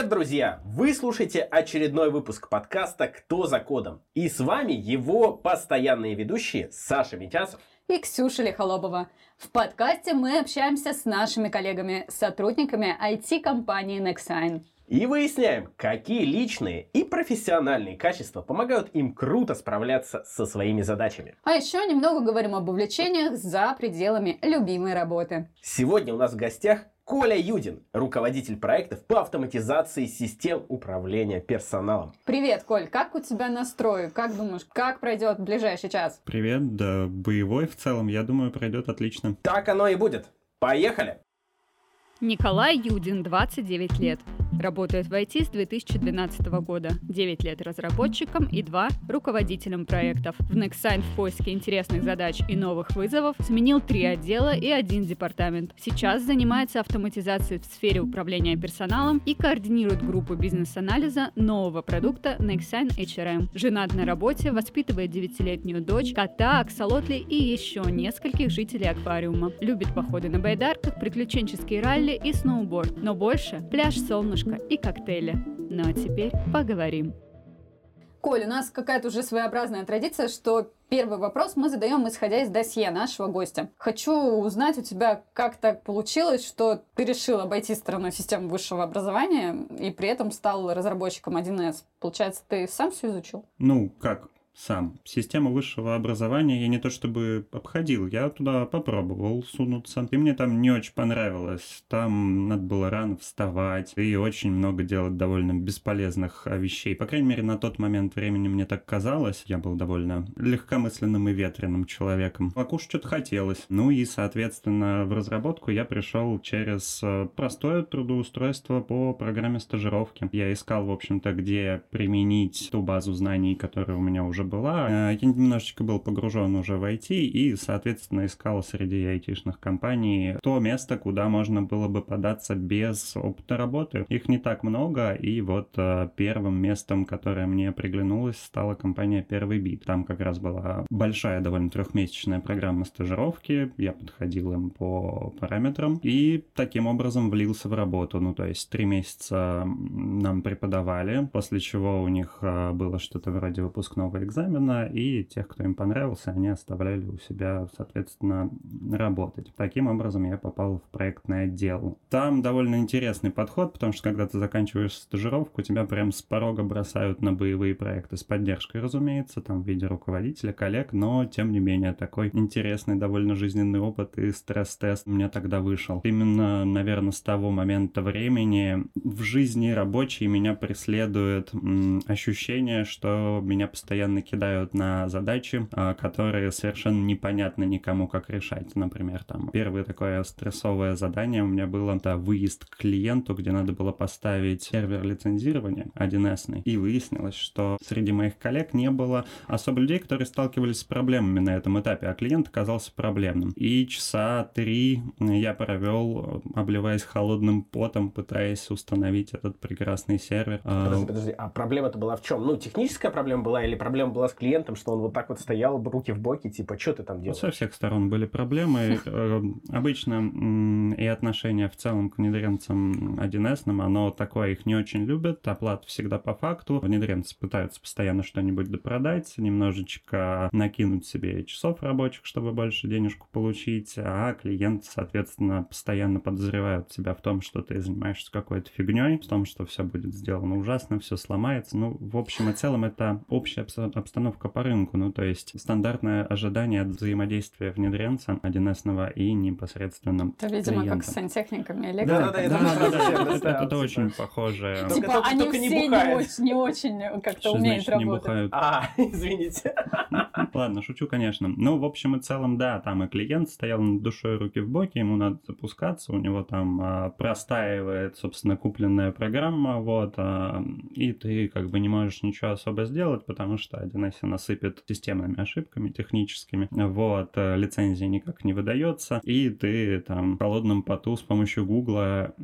Привет, друзья! Вы слушаете очередной выпуск подкаста «Кто за кодом?» И с вами его постоянные ведущие Саша Митясов и Ксюша Лихолобова. В подкасте мы общаемся с нашими коллегами, сотрудниками IT-компании Nexign. И выясняем, какие личные и профессиональные качества помогают им круто справляться со своими задачами. А еще немного говорим об увлечениях за пределами любимой работы. Сегодня у нас в гостях Коля Юдин, руководитель проектов по автоматизации систем управления персоналом. Привет, Коль, как у тебя настрой? Как думаешь, как пройдет ближайший час? Привет, да боевой в целом, я думаю, пройдет отлично. Так оно и будет. Поехали! Николай Юдин, 29 лет. Работает в IT с 2012 года. 9 лет разработчиком и 2 руководителем проектов. В Nexign в поиске интересных задач и новых вызовов сменил 3 отдела и один департамент. Сейчас занимается автоматизацией в сфере управления персоналом и координирует группу бизнес-анализа нового продукта Nexign HRM. Женат на работе, воспитывает 9-летнюю дочь, кота, аксолотли и еще нескольких жителей аквариума. Любит походы на байдарках, приключенческие ралли и сноуборд. Но больше пляж, солнышко, и коктейли. Ну а теперь поговорим. Коль, у нас какая-то уже своеобразная традиция, что первый вопрос мы задаем, исходя из досье нашего гостя. Хочу узнать у тебя, как так получилось, что ты решил обойти стороной системы высшего образования и при этом стал разработчиком 1С. Получается, ты сам все изучил? Ну, как? Сам. Систему высшего образования я не то чтобы обходил, я туда попробовал сунуться. И мне там не очень понравилось. Там надо было рано вставать и очень много делать довольно бесполезных а, вещей. По крайней мере, на тот момент времени мне так казалось. Я был довольно легкомысленным и ветреным человеком. А кушать что-то хотелось. Ну и, соответственно, в разработку я пришел через а, простое трудоустройство по программе стажировки. Я искал, в общем-то, где применить ту базу знаний, которая у меня уже была. Э, я немножечко был погружен уже в IT и, соответственно, искал среди айтишных компаний то место, куда можно было бы податься без опыта работы. Их не так много, и вот э, первым местом, которое мне приглянулось, стала компания Первый Бит. Там как раз была большая, довольно трехмесячная программа стажировки. Я подходил им по параметрам и таким образом влился в работу. Ну, то есть три месяца нам преподавали, после чего у них э, было что-то вроде выпускного экзамена, экзамена, и тех, кто им понравился, они оставляли у себя, соответственно, работать. Таким образом я попал в проектный отдел. Там довольно интересный подход, потому что когда ты заканчиваешь стажировку, тебя прям с порога бросают на боевые проекты с поддержкой, разумеется, там в виде руководителя, коллег, но тем не менее такой интересный довольно жизненный опыт и стресс-тест у меня тогда вышел. Именно, наверное, с того момента времени в жизни рабочей меня преследует м, ощущение, что меня постоянно кидают на задачи, а, которые совершенно непонятно никому, как решать. Например, там первое такое стрессовое задание у меня было это выезд к клиенту, где надо было поставить сервер лицензирования 1С. И выяснилось, что среди моих коллег не было особо людей, которые сталкивались с проблемами на этом этапе, а клиент оказался проблемным. И часа три я провел, обливаясь холодным потом, пытаясь установить этот прекрасный сервер. А, подожди, подожди, а проблема-то была в чем? Ну, техническая проблема была или проблема была была с клиентом, что он вот так вот стоял, руки в боки, типа, что ты там делаешь? Со всех сторон были проблемы. Э, обычно и отношение в целом к внедренцам 1С, оно такое, их не очень любят, оплата всегда по факту. Внедренцы пытаются постоянно что-нибудь допродать, немножечко накинуть себе часов рабочих, чтобы больше денежку получить, а клиенты, соответственно, постоянно подозревают себя в том, что ты занимаешься какой-то фигней, в том, что все будет сделано ужасно, все сломается. Ну, в общем и целом, это общая обстановка обстановка по рынку, ну то есть стандартное ожидание от взаимодействия внедренца 1С и непосредственно Это, видимо, клиента. как с сантехниками или да, да, да, это очень похоже. Типа они все не очень как-то умеют работать. А, извините. Ладно, шучу, конечно. Ну, в общем и целом, да, там и клиент стоял над душой руки в боки, ему надо запускаться, у него там а, простаивает, собственно, купленная программа, вот, а, и ты как бы не можешь ничего особо сделать, потому что 1С насыпет системными ошибками техническими. Вот, э, лицензия никак не выдается, и ты там в холодном поту с помощью Гугла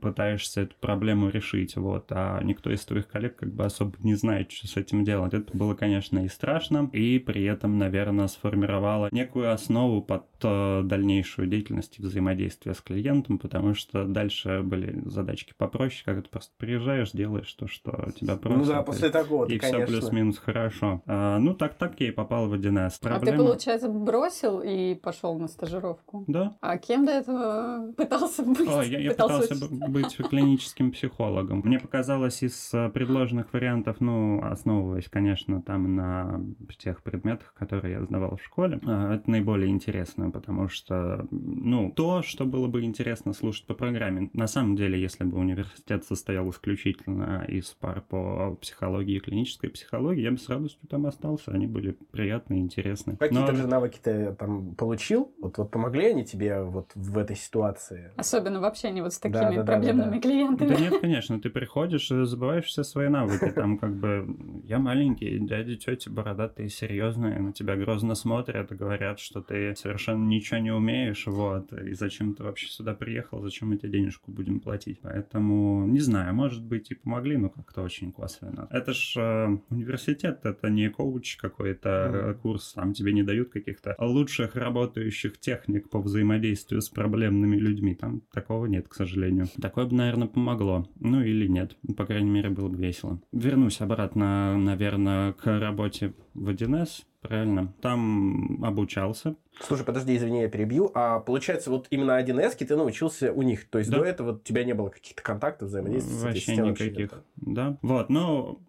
пытаешься эту проблему решить, вот, а никто из твоих коллег как бы особо не знает, что с этим делать. Это было, конечно, и страшно, и при этом, наверное, сформировало некую основу под э, дальнейшую деятельность и взаимодействие с клиентом, потому что дальше были задачки попроще, как ты просто приезжаешь, делаешь то, что тебя просят. Ну да, после такого, И конечно. все плюс-минус хорошо. А, ну, так-так я и попал в 1С. А ты, получается, бросил и пошел на стажировку? Да. А кем до этого пытался быть? О, я, я пытался, пытался быть клиническим психологом. Мне показалось из э, предложенных вариантов, ну, основываясь, конечно, там на тех предметах, которые я сдавал в школе, э, это наиболее интересно, потому что, ну, то, что было бы интересно слушать по программе, на самом деле, если бы университет состоял исключительно из пар по психологии и клинической психологии, я бы с радостью там остался, они были приятные, интересные. Какие-то Но... же навыки ты там получил? Вот, вот помогли они тебе вот в этой ситуации? Особенно в общении вот с такими да, да, проблемными да, да, клиентами. Да нет, конечно, ты приходишь и забываешь все свои навыки, там как бы я маленький, дяди, тети бородатые, серьезные, на тебя грозно смотрят и говорят, что ты совершенно ничего не умеешь, вот, и зачем ты вообще сюда приехал, зачем мы тебе денежку будем платить. Поэтому, не знаю, может быть и помогли, но как-то очень косвенно. Это ж э, университет, это не коуч какой-то mm. курс, там тебе не дают каких-то лучших работающих техник по взаимодействию с проблемными людьми. Там такого нет, к сожалению. Такое бы, наверное, помогло. Ну или нет. По крайней мере, было бы весело. Вернусь обратно, наверное, к работе в 1С правильно. Там обучался. Слушай, подожди, извини, я перебью. А получается, вот именно 1С ты научился у них. То есть да. до этого у тебя не было каких-то контактов, взаимодействий Вообще никаких. Да. Вот, но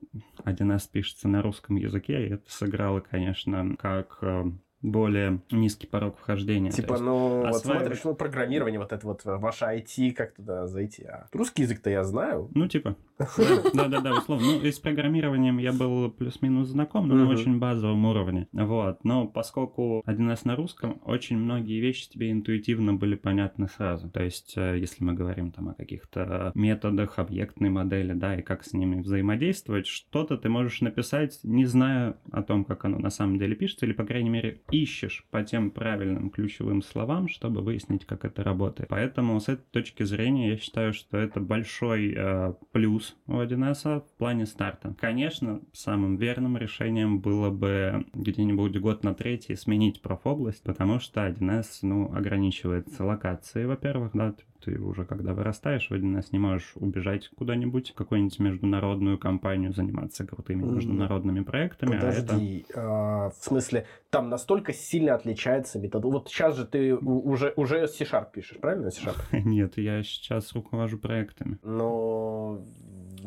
1С пишется на русском языке, и это сыграло, конечно, как э, более низкий порог вхождения. Типа, ну, осваивать... вот смотришь, ну, программирование, вот это вот, ваше IT, как туда зайти? А русский язык-то я знаю. Ну, типа, да-да-да, условно. Ну, и с программированием я был плюс-минус знаком, но на очень базовом уровне. Вот, но поскольку 1С на русском, очень многие вещи тебе интуитивно были понятны сразу. То есть, э, если мы говорим там о каких-то методах объектной модели, да, и как с ними взаимодействовать, что-то ты можешь написать, не зная о том, как оно на самом деле пишется, или, по крайней мере, ищешь по тем правильным ключевым словам, чтобы выяснить, как это работает. Поэтому с этой точки зрения я считаю, что это большой э, плюс у 1С в плане старта. Конечно, самым верным решением было бы где-нибудь год на третий сменить профобласть, потому что 1С ну, ограничивается локацией, во-первых, да, ты уже когда вырастаешь, в 1С не можешь убежать куда-нибудь, в какую-нибудь международную компанию, заниматься крутыми международными проектами. Подожди, а это... а, в смысле, там настолько сильно отличается метод. Вот сейчас же ты уже, уже C-Sharp пишешь, правильно C-Sharp? Нет, я сейчас руковожу проектами. Но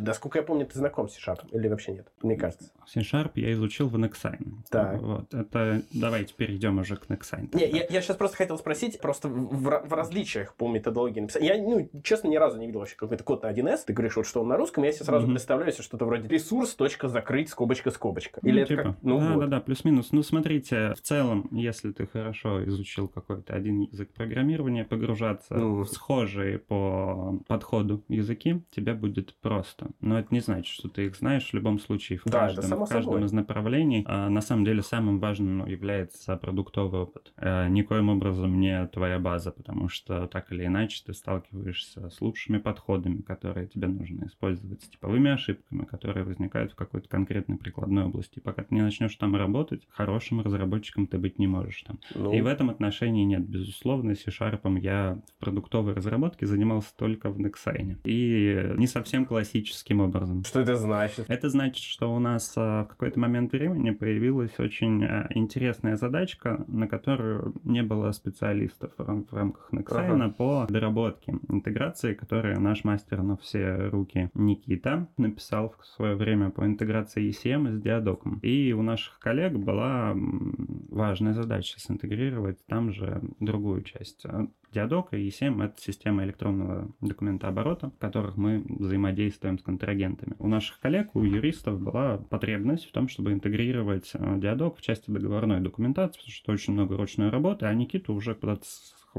Насколько я помню, ты знаком с C-Sharp или вообще нет? Мне кажется. C-Sharp я изучил в Nexign. Так. Вот, это... Давайте перейдем уже к Nexign. Не, я, я сейчас просто хотел спросить, просто в, в различиях по методологии написания. Я, ну, честно, ни разу не видел вообще какой-то код на 1С. Ты говоришь, вот что он на русском, я себе сразу mm-hmm. представляю себе что-то вроде ресурс, точка, закрыть, скобочка, скобочка. Или ну, это типа. как... Ну, да, вот. да, да, плюс-минус. Ну, смотрите, в целом, если ты хорошо изучил какой-то один язык программирования, погружаться ну. в схожие по подходу языки тебе будет просто. Но это не значит, что ты их знаешь в любом случае, в да, каждом, в каждом из направлений. А на самом деле самым важным ну, является продуктовый опыт. А, никоим образом не твоя база, потому что так или иначе ты сталкиваешься с лучшими подходами, которые тебе нужно использовать, с типовыми ошибками, которые возникают в какой-то конкретной прикладной области. Пока ты не начнешь там работать, хорошим разработчиком ты быть не можешь там. Ну... И в этом отношении нет, безусловно, C-Sharp я в продуктовой разработке занимался только в Nexign. И не совсем классическим образом. Что это значит? Это значит, что у нас а, в какой-то момент времени появилась очень а, интересная задачка, на которую не было специалистов в рамках Nexign ага. по доработке интеграции, которые наш мастер на все руки Никита написал в свое время по интеграции ECM с диадоком. И у наших коллег была важная задача синтегрировать там же другую часть. Диадок и E7 — это система электронного документооборота, в которых мы взаимодействуем с контрагентами. У наших коллег, у юристов была потребность в том, чтобы интегрировать э, диадок в части договорной документации, потому что очень много ручной работы, а Никита уже куда-то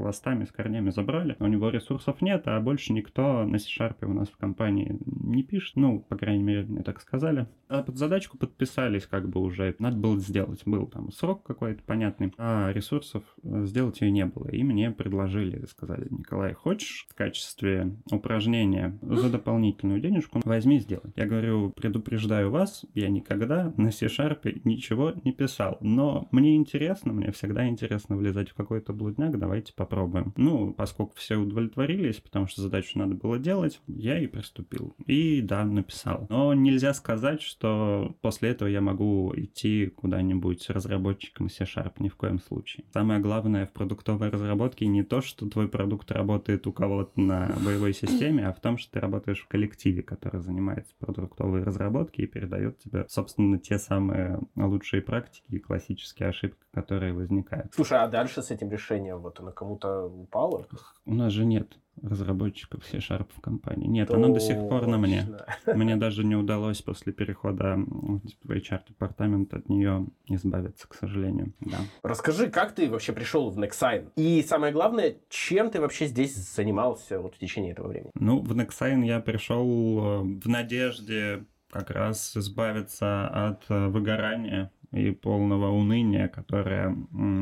хвостами, с корнями забрали. У него ресурсов нет, а больше никто на C-Sharp у нас в компании не пишет. Ну, по крайней мере, мне так сказали. А под задачку подписались как бы уже. Надо было сделать. Был там срок какой-то понятный, а ресурсов э, сделать ее не было. И мне предложили, сказали, Николай, хочешь в качестве упражнения за дополнительную денежку возьми сделай. Я говорю, предупреждаю вас, я никогда на C-Sharp ничего не писал. Но мне интересно, мне всегда интересно влезать в какой-то блудняк, давайте попробуем. Ну, поскольку все удовлетворились, потому что задачу надо было делать, я и приступил. И да, написал. Но нельзя сказать, что после этого я могу идти куда-нибудь разработчиком C-Sharp, ни в коем случае. Самое главное в продуктовой разработке не то, что твой продукт работает у кого-то на боевой системе, а в том, что ты работаешь в коллективе, который занимается продуктовой разработкой и передает тебе, собственно, те самые лучшие практики и классические ошибки, которые возникают. Слушай, а дальше с этим решением вот оно кому-то упало? У нас же нет разработчиков C-Sharp в компании. Нет, Точно. оно до сих пор на мне. Мне даже не удалось после перехода в HR-департамент от нее избавиться, к сожалению. Да. Расскажи, как ты вообще пришел в Nexign? И самое главное, чем ты вообще здесь занимался вот в течение этого времени? Ну, в Nexign я пришел э, в надежде как раз избавиться от э, выгорания и полного уныния, которое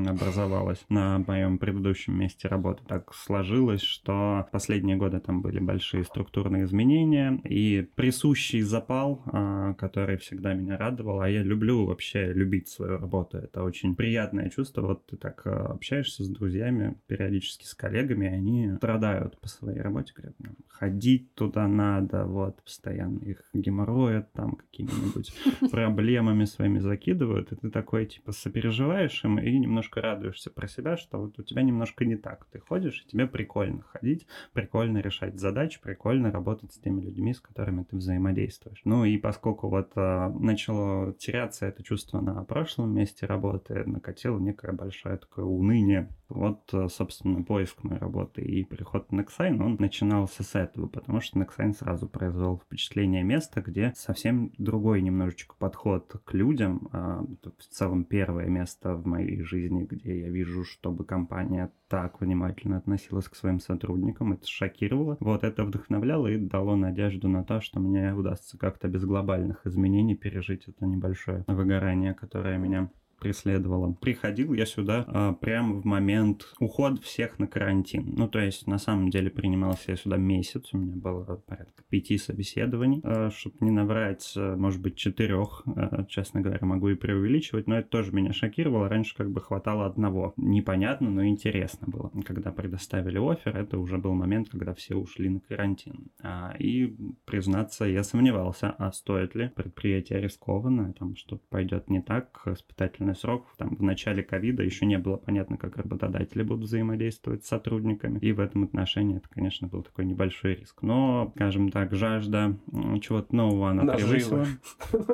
образовалось на моем предыдущем месте работы. Так сложилось, что последние годы там были большие структурные изменения и присущий запал, а, который всегда меня радовал, а я люблю вообще любить свою работу. Это очень приятное чувство. Вот ты так а, общаешься с друзьями, периодически с коллегами, они страдают по своей работе, говорят, «Ну, ходить туда надо, вот, постоянно их геморроят там какими-нибудь проблемами своими закидывают, делают, и ты такой, типа, сопереживаешь им и немножко радуешься про себя, что вот у тебя немножко не так. Ты ходишь, и тебе прикольно ходить, прикольно решать задачи, прикольно работать с теми людьми, с которыми ты взаимодействуешь. Ну и поскольку вот а, начало теряться это чувство на прошлом месте работы, накатило некое большое такое уныние. Вот, а, собственно, поиск моей работы и приход на Nexign, он начинался с этого, потому что Nexign сразу произвел впечатление места, где совсем другой немножечко подход к людям, а, это в целом первое место в моей жизни, где я вижу, чтобы компания так внимательно относилась к своим сотрудникам. Это шокировало. Вот это вдохновляло и дало надежду на то, что мне удастся как-то без глобальных изменений пережить это небольшое выгорание, которое меня преследовала. Приходил я сюда а, прямо в момент ухода всех на карантин. Ну, то есть, на самом деле, принимался я сюда месяц. У меня было порядка пяти собеседований. А, чтобы не наврать, а, может быть, четырех, а, честно говоря, могу и преувеличивать, но это тоже меня шокировало. Раньше как бы хватало одного. Непонятно, но интересно было. Когда предоставили офер, это уже был момент, когда все ушли на карантин. А, и, признаться, я сомневался, а стоит ли предприятие рискованно, там что-то пойдет не так, испытательно испытательный срок. Там в начале ковида еще не было понятно, как работодатели будут взаимодействовать с сотрудниками. И в этом отношении это, конечно, был такой небольшой риск. Но, скажем так, жажда чего-то нового она наживы. превысила.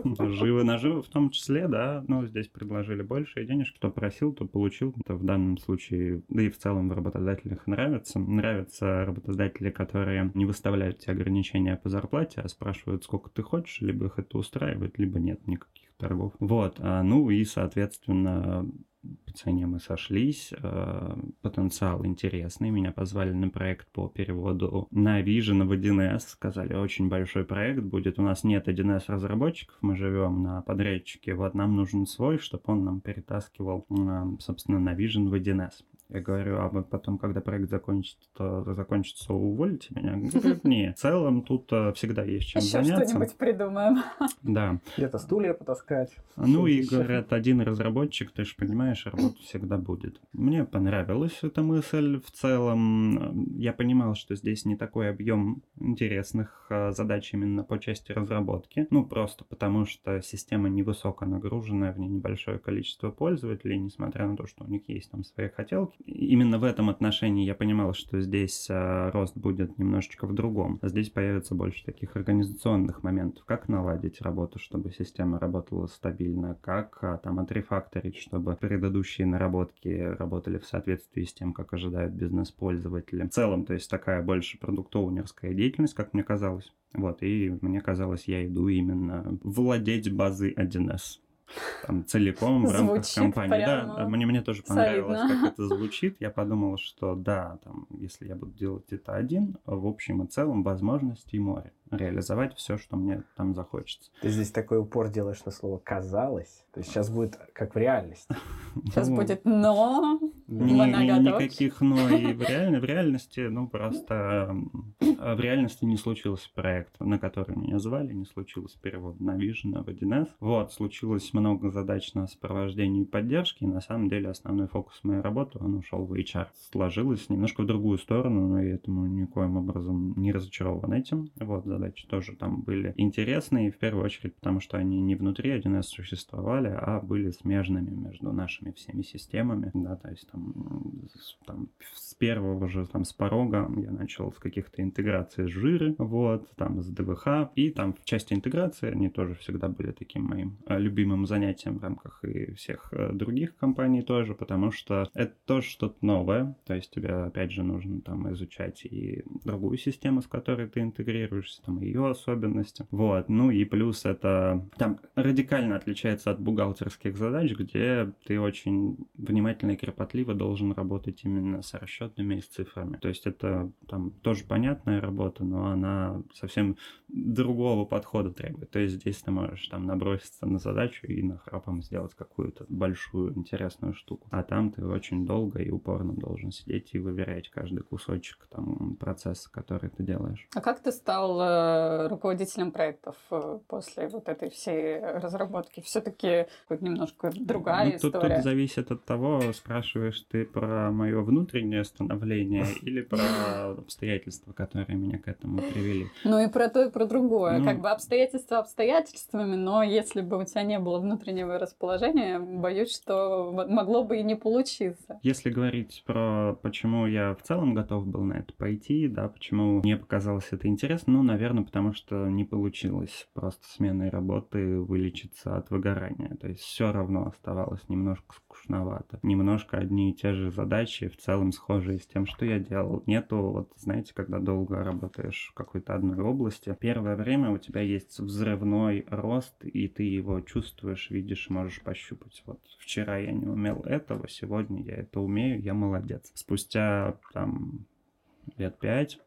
Наживы, наживы в том числе, да. Но здесь предложили больше денежки. Кто просил, то получил. Это в данном случае, да и в целом в работодателях нравится. Нравятся работодатели, которые не выставляют тебе ограничения по зарплате, а спрашивают, сколько ты хочешь, либо их это устраивает, либо нет никаких торгов. Вот, а, ну и, соответственно, по цене мы сошлись, э, потенциал интересный, меня позвали на проект по переводу на Vision в 1С, сказали, очень большой проект будет, у нас нет 1С разработчиков, мы живем на подрядчике, вот нам нужен свой, чтобы он нам перетаскивал, собственно, на Vision в 1С. Я говорю, а потом, когда проект закончится, то закончится, уволите меня? Говорят, не, в целом тут э, всегда есть чем Еще заняться. что-нибудь придумаем. Да. Где-то стулья потаскать. Ну и говорят, один разработчик, ты же понимаешь, работа всегда будет. Мне понравилась эта мысль в целом. Я понимал, что здесь не такой объем интересных э, задач именно по части разработки. Ну, просто потому что система невысоко нагруженная, в ней небольшое количество пользователей, несмотря на то, что у них есть там свои хотелки именно в этом отношении я понимал, что здесь а, рост будет немножечко в другом. Здесь появится больше таких организационных моментов. Как наладить работу, чтобы система работала стабильно, как а, там отрефакторить, чтобы предыдущие наработки работали в соответствии с тем, как ожидают бизнес-пользователи. В целом, то есть такая больше продуктоунерская деятельность, как мне казалось. Вот, и мне казалось, я иду именно владеть базой 1С. Там целиком в рамках Звучит компании. Да, прямо мне, мне тоже понравилось, солидно. как это звучит. Я подумал, что да, там, если я буду делать это один, в общем и целом возможностей море. Реализовать все, что мне там захочется. Ты здесь такой упор делаешь на слово «казалось». То есть сейчас будет как в реальности. Сейчас Ну, будет но. Ни- никаких но и в, реаль- в реальности, ну просто м, в реальности не случился проект, на который меня звали, не случилось перевод на Vision в 1С. Вот, случилось много задач на сопровождении и поддержке, и на самом деле основной фокус моей работы, он ушел в HR. Сложилось немножко в другую сторону, но я этому никоим образом не разочарован этим. Вот, задачи тоже там были интересные, в первую очередь, потому что они не внутри 1С существовали, а были смежными между нашими всеми системами, да, то есть там, там с первого же, там, с порога я начал с каких-то интеграций с жиры, вот, там, с ДВХ, и там в части интеграции они тоже всегда были таким моим э, любимым занятием в рамках и всех э, других компаний тоже, потому что это тоже что-то новое, то есть тебе, опять же, нужно там изучать и другую систему, с которой ты интегрируешься, там, ее особенности, вот, ну и плюс это там радикально отличается от бухгалтерских задач, где ты очень внимательно и кропотливо должен работать именно с расчетами и с цифрами. То есть это там тоже понятная работа, но она совсем другого подхода требует. То есть здесь ты можешь там наброситься на задачу и нахрапом сделать какую-то большую интересную штуку. А там ты очень долго и упорно должен сидеть и выверять каждый кусочек там процесса, который ты делаешь. А как ты стал э, руководителем проектов э, после вот этой всей разработки? Все-таки немножко другая Ну, тут, история. тут зависит от того, спрашиваешь ты про мое внутреннее становление или про обстоятельства, которые меня к этому привели. Ну и про то, и про другое. Ну. Как бы обстоятельства обстоятельствами, но если бы у тебя не было внутреннего расположения, боюсь, что могло бы и не получиться. Если говорить про почему я в целом готов был на это пойти, да, почему мне показалось это интересно, ну, наверное, потому что не получилось просто сменой работы вылечиться от выгорания. То есть все равно оставалось немножко скучновато. Немножко одни и те же задачи, в целом схожие с тем, что я делал. Нету, вот, знаете, когда долго работаешь в какой-то одной области, первое время у тебя есть взрывной рост, и ты его чувствуешь, видишь, можешь пощупать. Вот вчера я не умел этого, сегодня я это умею, я молодец. Спустя там лет пять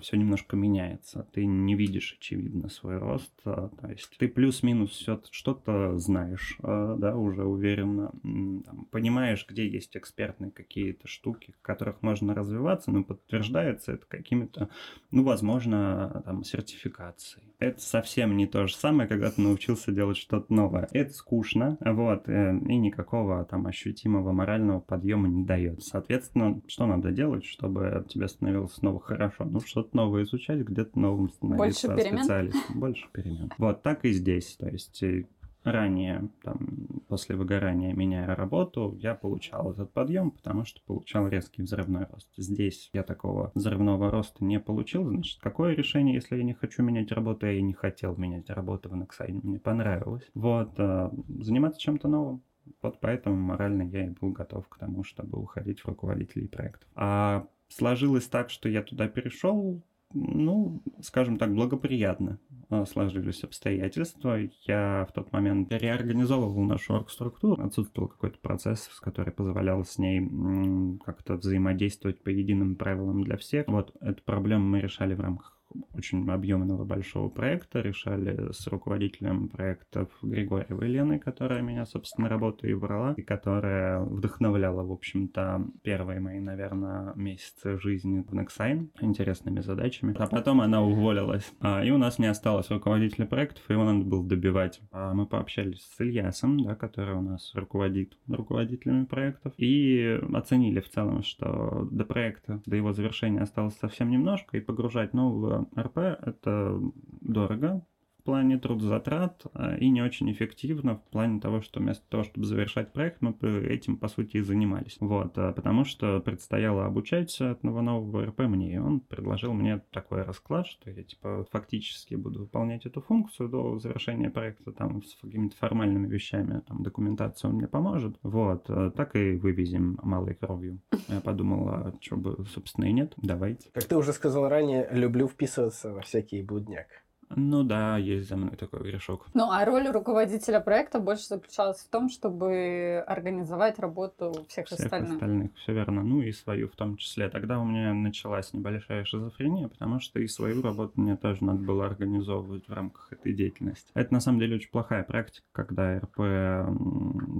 все немножко меняется. Ты не видишь, очевидно, свой рост. а, То есть ты плюс-минус все что-то знаешь, а, да, уже уверенно. Там, понимаешь, где есть экспертные какие-то штуки, в которых можно развиваться, но подтверждается это какими-то, ну, возможно, там, сертификацией. Это совсем не то же самое, когда ты научился делать что-то новое. Это скучно, вот, э, и никакого там ощутимого морального подъема не дает. Соответственно, что надо делать, чтобы тебе становилось снова хорошо? Ну, что-то новое изучать, где-то новым становиться Больше перемен? специалистом. Больше перемен. Вот так и здесь. То есть э, ранее, там, после выгорания, меняя работу, я получал этот подъем, потому что получал резкий взрывной рост. Здесь я такого взрывного роста не получил. Значит, какое решение, если я не хочу менять работу, я не хотел менять работу в Nexine, мне понравилось. Вот, э, заниматься чем-то новым. Вот поэтому морально я и был готов к тому, чтобы уходить в руководителей проектов. А сложилось так, что я туда перешел, ну, скажем так, благоприятно а, сложились обстоятельства. Я в тот момент реорганизовывал нашу оргструктуру. Отсутствовал какой-то процесс, который позволял с ней как-то взаимодействовать по единым правилам для всех. Вот эту проблему мы решали в рамках очень объемного большого проекта, решали с руководителем проектов Григорьевой Леной, которая меня, собственно, работу и брала, и которая вдохновляла, в общем-то, первые мои, наверное, месяцы жизни в Nexine интересными задачами. А потом она уволилась, а, и у нас не осталось руководителя проектов, его надо было добивать. А мы пообщались с Ильясом, да, который у нас руководит руководителями проектов, и оценили в целом, что до проекта, до его завершения осталось совсем немножко, и погружать нового РП это дорого плане трудозатрат а, и не очень эффективно в плане того, что вместо того, чтобы завершать проект, мы этим, по сути, и занимались. Вот, а, потому что предстояло обучать этого нового РП мне, и он предложил мне такой расклад, что я, типа, фактически буду выполнять эту функцию до завершения проекта, там, с какими-то формальными вещами, там, документацию он мне поможет, вот, а, так и вывезем малой кровью. Я подумал, а что бы, собственно, и нет, давайте. Как ты уже сказал ранее, люблю вписываться во всякий будняк. Ну да, есть за мной такой грешок. Ну, а роль руководителя проекта больше заключалась в том, чтобы организовать работу всех, всех остальных. остальных, все верно. Ну и свою в том числе. Тогда у меня началась небольшая шизофрения, потому что и свою работу мне тоже надо было организовывать в рамках этой деятельности. Это на самом деле очень плохая практика, когда РП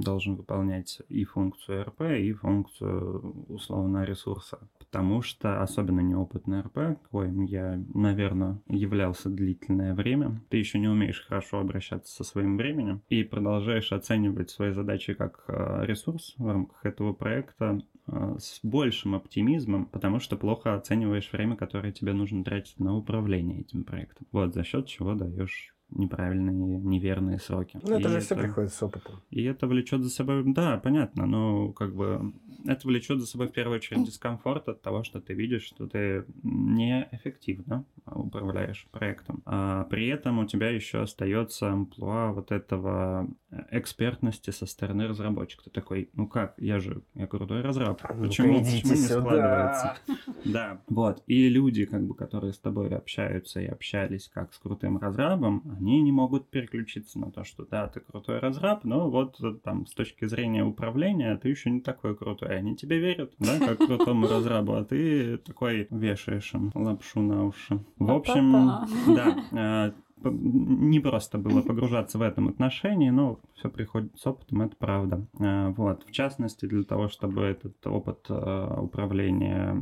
должен выполнять и функцию РП, и функцию условно ресурса. Потому что особенно неопытный РП, коим я, наверное, являлся длительное время, ты еще не умеешь хорошо обращаться со своим временем и продолжаешь оценивать свои задачи как э, ресурс в рамках этого проекта э, с большим оптимизмом, потому что плохо оцениваешь время, которое тебе нужно тратить на управление этим проектом. Вот, за счет чего даешь неправильные, неверные сроки. Ну, это И же все приходит с опытом. и это влечет за собой, да, понятно, но как бы это влечет за собой в первую очередь дискомфорт от того, что ты видишь, что ты неэффективно управляешь проектом. А при этом у тебя еще остается амплуа вот этого экспертности со стороны разработчика. Ты такой, ну как, я же, я крутой разраб. Почему, почему не сюда. складывается? Да, вот. И люди, как бы, которые с тобой общаются и общались как с крутым разрабом, они не могут переключиться на то, что да, ты крутой разраб, но вот э, там с точки зрения управления ты еще не такой крутой. Они тебе верят, да, как крутому разрабу, а ты такой вешаешь им лапшу на уши. В общем, Па-па-па. да, не просто было погружаться в этом отношении, но все приходит с опытом, это правда. Э, Вот. В частности, для того, чтобы этот опыт э, управления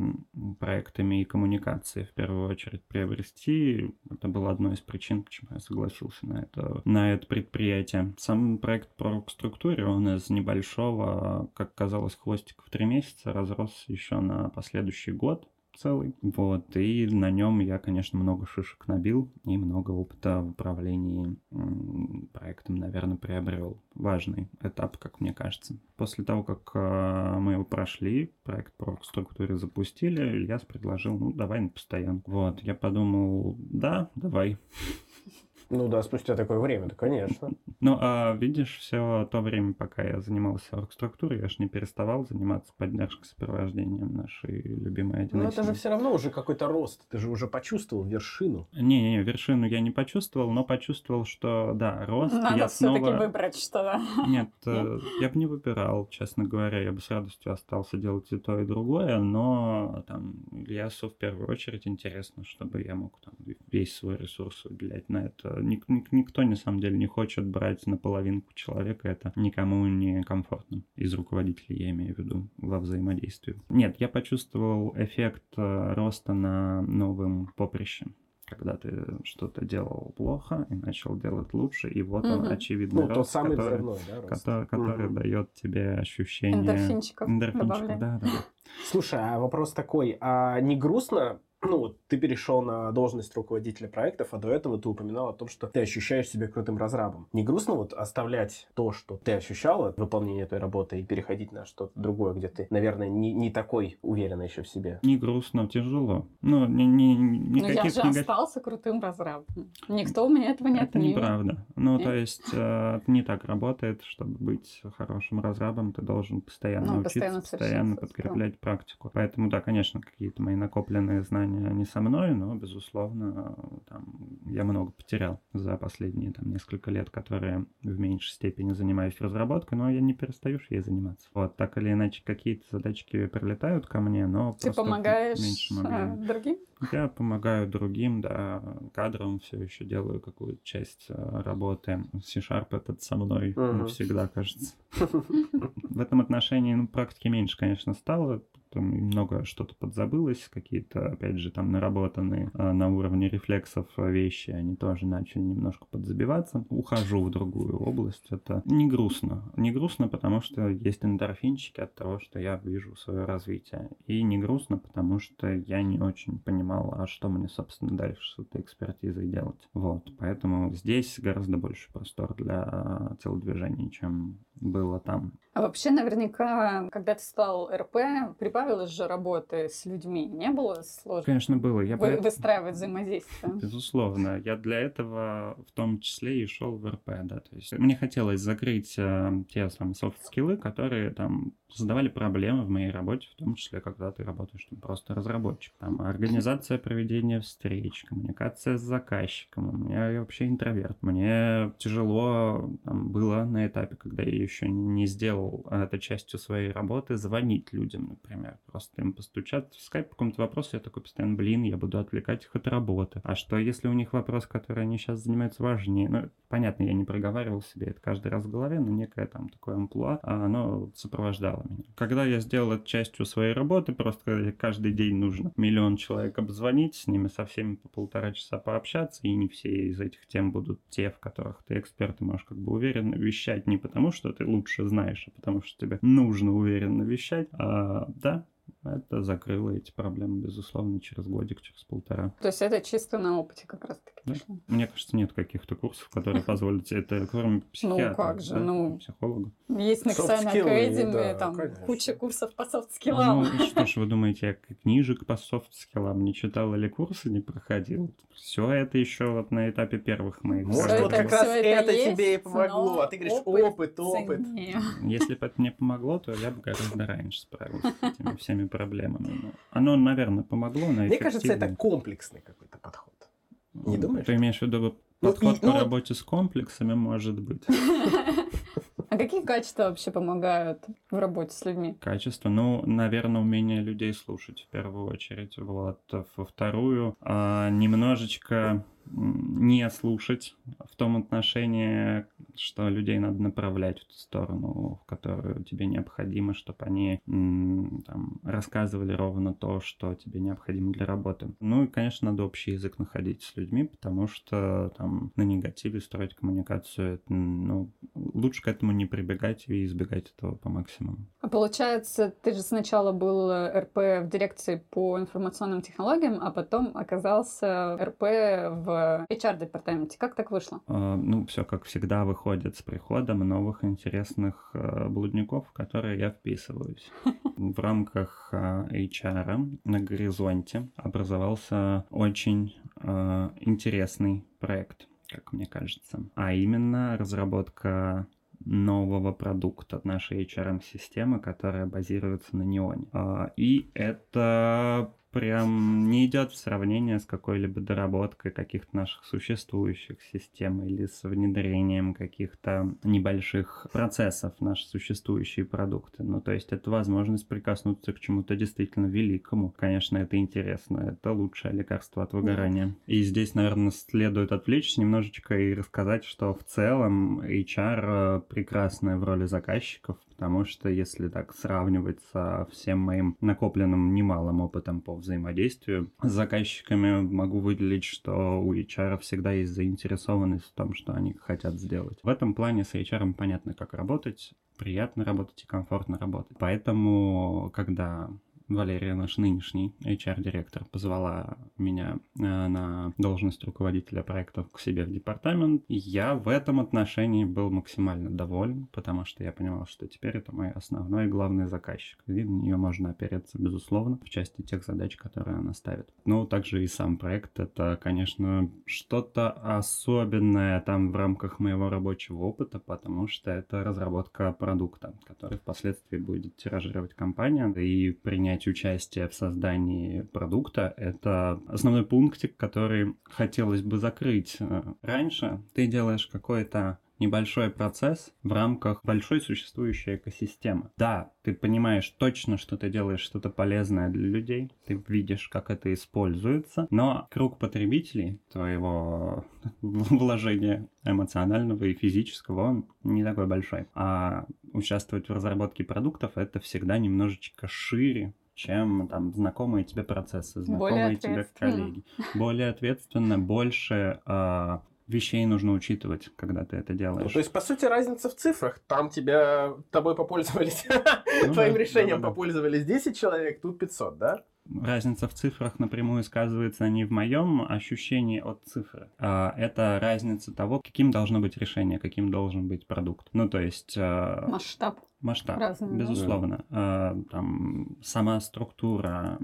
проектами и коммуникации в первую очередь приобрести, это было одной из причин, почему я согласился на это, на это предприятие. Сам проект по структуре, он из небольшого, как казалось, хвостика в три месяца разрос еще на последующий год целый. Вот, и на нем я, конечно, много шишек набил и много опыта в управлении проектом, наверное, приобрел. Важный этап, как мне кажется. После того, как э, мы его прошли, проект по структуре запустили, Ильяс предложил, ну, давай на постоянку. Вот, я подумал, да, давай. Ну да, спустя такое время, да, конечно. Ну, а видишь, все то время, пока я занимался оргструктурой, я ж не переставал заниматься поддержкой сопровождением нашей любимой Но это же 1С. все равно уже какой-то рост. Ты же уже почувствовал вершину. Не-не-не, вершину я не почувствовал, но почувствовал, что да, рост Надо я все-таки снова... выбрать что-то. Нет, э, я бы не выбирал, честно говоря, я бы с радостью остался делать и то, и другое, но там Ильясу в первую очередь интересно, чтобы я мог там весь свой ресурс уделять на это. Ник- ник- никто, на самом деле, не хочет брать на половинку человека, это никому не комфортно. Из руководителей я имею в виду во взаимодействии. Нет, я почувствовал эффект э, роста на новом поприще когда ты что-то делал плохо и начал делать лучше, и вот он Мгм. очевидный Ну, тот рост, самый который, взрывной, да, рост. который, который Мгм. дает тебе ощущение Эндорфинчиков эндорфинчиков, да, да. Слушай, а вопрос такой, а не грустно, ну, вот ты перешел на должность руководителя проектов, а до этого ты упоминал о том, что ты ощущаешь себя крутым разрабом. Не грустно вот оставлять то, что ты ощущал от выполнения этой работы и переходить на что-то другое, где ты, наверное, не, не такой уверенный еще в себе? Не грустно, тяжело. Ну, ни, ни- Но я никаких же негатив- остался крутым разрабом. Никто у меня этого не Это отменил. неправда. Ну, то есть, э, это не так работает. Чтобы быть хорошим разрабом, ты должен постоянно Ну, учиться, постоянно подкреплять практику. Поэтому, да, конечно, какие-то мои накопленные знания не со мной, но, безусловно, там, я много потерял за последние там, несколько лет, которые в меньшей степени занимаюсь разработкой, но я не перестаю ей заниматься. Вот, так или иначе, какие-то задачки прилетают ко мне, но Ты просто помогаешь э, объеме. другим? Я помогаю другим, да, кадрам все еще делаю какую-то часть э, работы. C-Sharp этот со мной Мгм. навсегда, кажется. В этом отношении, ну, практики меньше, конечно, стало. Там много что-то подзабылось, какие-то, опять же, там наработанные э, на уровне рефлексов э, вещи, они тоже начали немножко подзабиваться. Ухожу в другую область. Это не грустно. Не грустно, потому что есть эндорфинчики от того, что я вижу свое развитие. И не грустно, потому что я не очень понимал, а что мне, собственно, дальше с этой экспертизой делать. Вот. Поэтому здесь гораздо больше простор для телодвижений, чем было там. А вообще, наверняка, когда ты стал РП, прибавилось же работы с людьми. Не было сложно? Конечно, было. Я Вы, поэт- Выстраивать взаимодействие. Безусловно. Я для этого в том числе и шел в РП, да. То есть мне хотелось закрыть э, те самые софт-скиллы, которые там создавали проблемы в моей работе, в том числе, когда ты работаешь там, просто разработчик. Там организация проведения встреч, коммуникация с заказчиком. У меня я вообще интроверт. Мне тяжело там, было на этапе, когда я еще не сделал это частью своей работы, звонить людям, например. Просто им постучат в скайп по какому-то вопросу, я такой постоянно, блин, я буду отвлекать их от работы. А что, если у них вопрос, который они сейчас занимаются, важнее? Ну, понятно, я не проговаривал себе это каждый раз в голове, но некое там такое амплуа, а оно сопровождало меня. Когда я сделал это частью своей работы, просто каждый день нужно миллион человек обзвонить, с ними со всеми по полтора часа пообщаться, и не все из этих тем будут те, в которых ты эксперт, и можешь как бы уверенно вещать не потому, что ты лучше знаешь, а потому что тебе нужно уверенно вещать. А, да, это закрыло эти проблемы, безусловно, через годик, через полтора. То есть это чисто на опыте как раз-таки Да. пришло. Мне кажется, нет каких-то курсов, которые позволят тебе это, кроме психиатра. как же, да, ну. Психолога. Есть на skills, Academy, да, там конечно. куча курсов по софт-скиллам. Ну, что ж вы думаете, я книжек по софт-скиллам не читал или курсы не проходил? Все это еще вот на этапе первых моих. Может, вот как раз это тебе и помогло. А ты говоришь, опыт опыт. Если бы это мне помогло, то я бы гораздо раньше справился с этими всеми проблемами. Но Оно, наверное, помогло, но Мне кажется, это комплексный какой-то подход. Не думаешь? Ты имеешь в виду Ну, подход и- по ну, работе с комплексами, может быть. А какие качества вообще помогают в работе с людьми? Качество, ну, наверное, умение людей слушать в первую очередь. Вот. Во вторую, а, немножечко не слушать в том отношении, что людей надо направлять в ту сторону, в которую тебе необходимо, чтобы они там, рассказывали ровно то, что тебе необходимо для работы. Ну и, конечно, надо общий язык находить с людьми, потому что там на негативе строить коммуникацию, это, ну, лучше к этому не прибегать и избегать этого по максимуму. А получается, ты же сначала был э, РП в дирекции по информационным технологиям, а потом оказался РП в HR-департаменте. Как так вышло? А, Ну, все как всегда выходит с приходом новых интересных э, блудников, в которые я вписываюсь. В рамках а, HR на горизонте образовался очень э, интересный проект, как мне кажется, а именно разработка нового продукта нашей HRM-системы, которая базируется на неоне. И это прям не идет в сравнение с какой-либо доработкой каких-то наших существующих систем или с внедрением каких-то небольших процессов в наши существующие продукты. Ну, то есть это возможность прикоснуться к чему-то действительно великому. Конечно, это интересно. Это лучшее лекарство от выгорания. И здесь, наверное, следует отвлечься немножечко и рассказать, что в целом HR прекрасная в роли заказчиков, потому что если так сравнивать со всем моим накопленным немалым опытом по взаимодействию с заказчиками, могу выделить, что у HR всегда есть заинтересованность в том, что они хотят сделать. В этом плане с HR понятно, как работать, приятно работать и комфортно работать. Поэтому, когда Валерия, наш нынешний HR-директор, позвала меня э, на должность руководителя проектов к себе в департамент. Я в этом отношении был максимально доволен, потому что я понимал, что теперь это мой основной и главный заказчик. И на нее можно опереться, безусловно, в части тех задач, которые она ставит. Ну, также и сам проект. Это, конечно, что-то особенное там в рамках моего рабочего опыта, потому что это разработка продукта, который впоследствии будет тиражировать компания. И принять участие в создании продукта — это основной пунктик, который хотелось бы закрыть. Э, Раньше ты делаешь какой-то небольшой процесс в рамках большой существующей экосистемы. Да, ты понимаешь точно, что ты делаешь что-то полезное для людей, ты видишь, как это используется, но круг потребителей твоего вложения эмоционального и физического, он не такой большой. А участвовать в разработке продуктов это всегда немножечко шире, чем там знакомые тебе процессы, знакомые тебе коллеги. Более ответственно, больше а, вещей нужно учитывать, когда ты это Ну, делаешь. то есть, по сути, разница в цифрах. Там тебя, тобой попользовались, Ну твоим да, решением да-да-да. попользовались 10 человек, тут 500, да? Разница в цифрах напрямую сказывается не в моем ощущении от цифры, а это разница того, каким должно быть решение, каким должен быть продукт. Ну, то есть... А, Масштаб масштаб, Разные, безусловно. Да. Там сама структура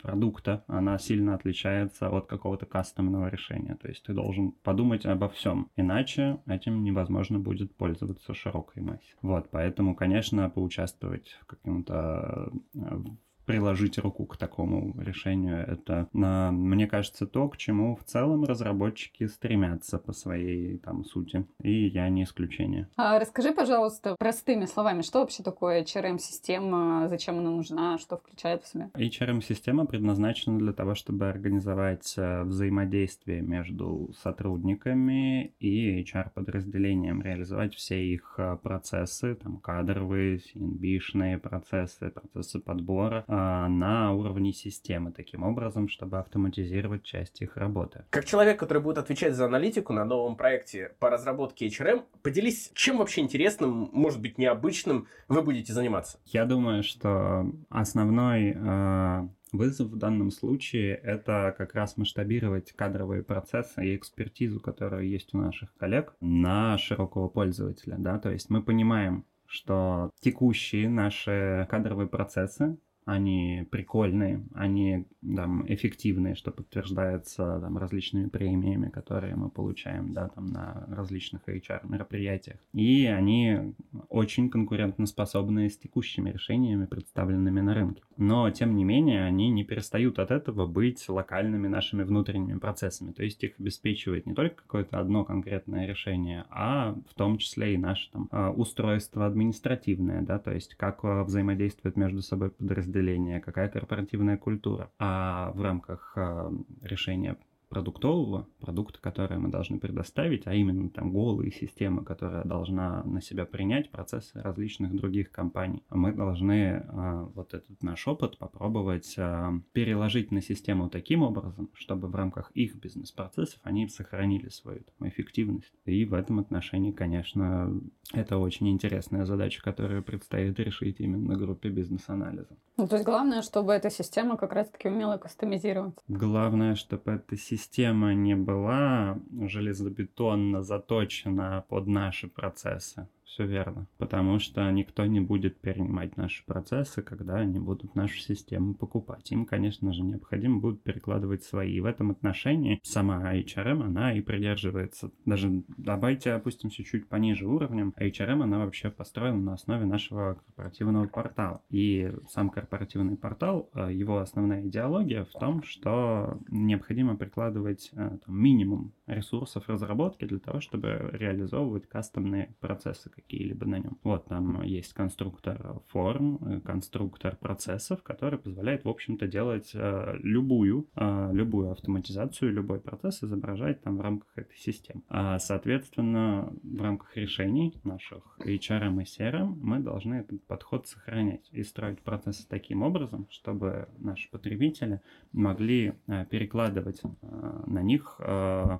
продукта, она сильно отличается от какого-то кастомного решения. То есть ты должен подумать обо всем, иначе этим невозможно будет пользоваться широкой массе. Вот, поэтому, конечно, поучаствовать в каком-то э, приложить руку к такому решению. Это, мне кажется, то, к чему в целом разработчики стремятся по своей там сути. И я не исключение. А расскажи, пожалуйста, простыми словами, что вообще такое HRM-система, зачем она нужна, что включает в себя? HRM-система предназначена для того, чтобы организовать э, взаимодействие между сотрудниками и HR-подразделением, реализовать все их э, процессы, там кадровые, CNB-шные процессы, процессы подбора, на уровне системы, таким образом, чтобы автоматизировать часть их работы. Как человек, который будет отвечать за аналитику на новом проекте по разработке HRM, поделись, чем вообще интересным, может быть, необычным вы будете заниматься? Я думаю, что основной э, Вызов в данном случае — это как раз масштабировать кадровые процессы и экспертизу, которая есть у наших коллег, на широкого пользователя. Да? То есть мы понимаем, что текущие наши кадровые процессы они прикольные, они там, эффективные, что подтверждается там, различными премиями, которые мы получаем да, там, на различных HR-мероприятиях. И они очень конкурентоспособны с текущими решениями, представленными на рынке. Но, тем не менее, они не перестают от этого быть локальными нашими внутренними процессами. То есть их обеспечивает не только какое-то одно конкретное решение, а в том числе и наше там, а, устройство административное, да, то есть как а, взаимодействует между собой подразделения подразделения, какая корпоративная культура. А в рамках э, решения продуктового продукта, который мы должны предоставить, а именно там голые системы, которая должна на себя принять процессы различных других компаний. Мы должны а, вот этот наш опыт попробовать а, переложить на систему таким образом, чтобы в рамках их бизнес-процессов они сохранили свою там, эффективность. И в этом отношении, конечно, это очень интересная задача, которую предстоит решить именно группе бизнес-анализа. Ну, то есть главное, чтобы эта система как раз-таки умела кастомизироваться. Главное, чтобы эта система система не была железобетонно заточена под наши процессы все верно. Потому что никто не будет перенимать наши процессы, когда они будут нашу систему покупать. Им, конечно же, необходимо будет перекладывать свои. И в этом отношении сама HRM, она и придерживается. Даже давайте опустимся чуть пониже уровнем. HRM, она вообще построена на основе нашего корпоративного портала. И сам корпоративный портал, э, его основная идеология в том, что необходимо прикладывать э, там, минимум ресурсов разработки для того, чтобы реализовывать кастомные процессы какие-либо на нем. Вот там есть конструктор форм, э, конструктор процессов, который позволяет, в общем-то, делать э, любую, э, любую автоматизацию, любой процесс изображать там в рамках этой системы. А, соответственно, в рамках решений наших HRM и CRM мы должны этот подход сохранять и строить процессы таким образом, чтобы наши потребители могли э, перекладывать э, на них э,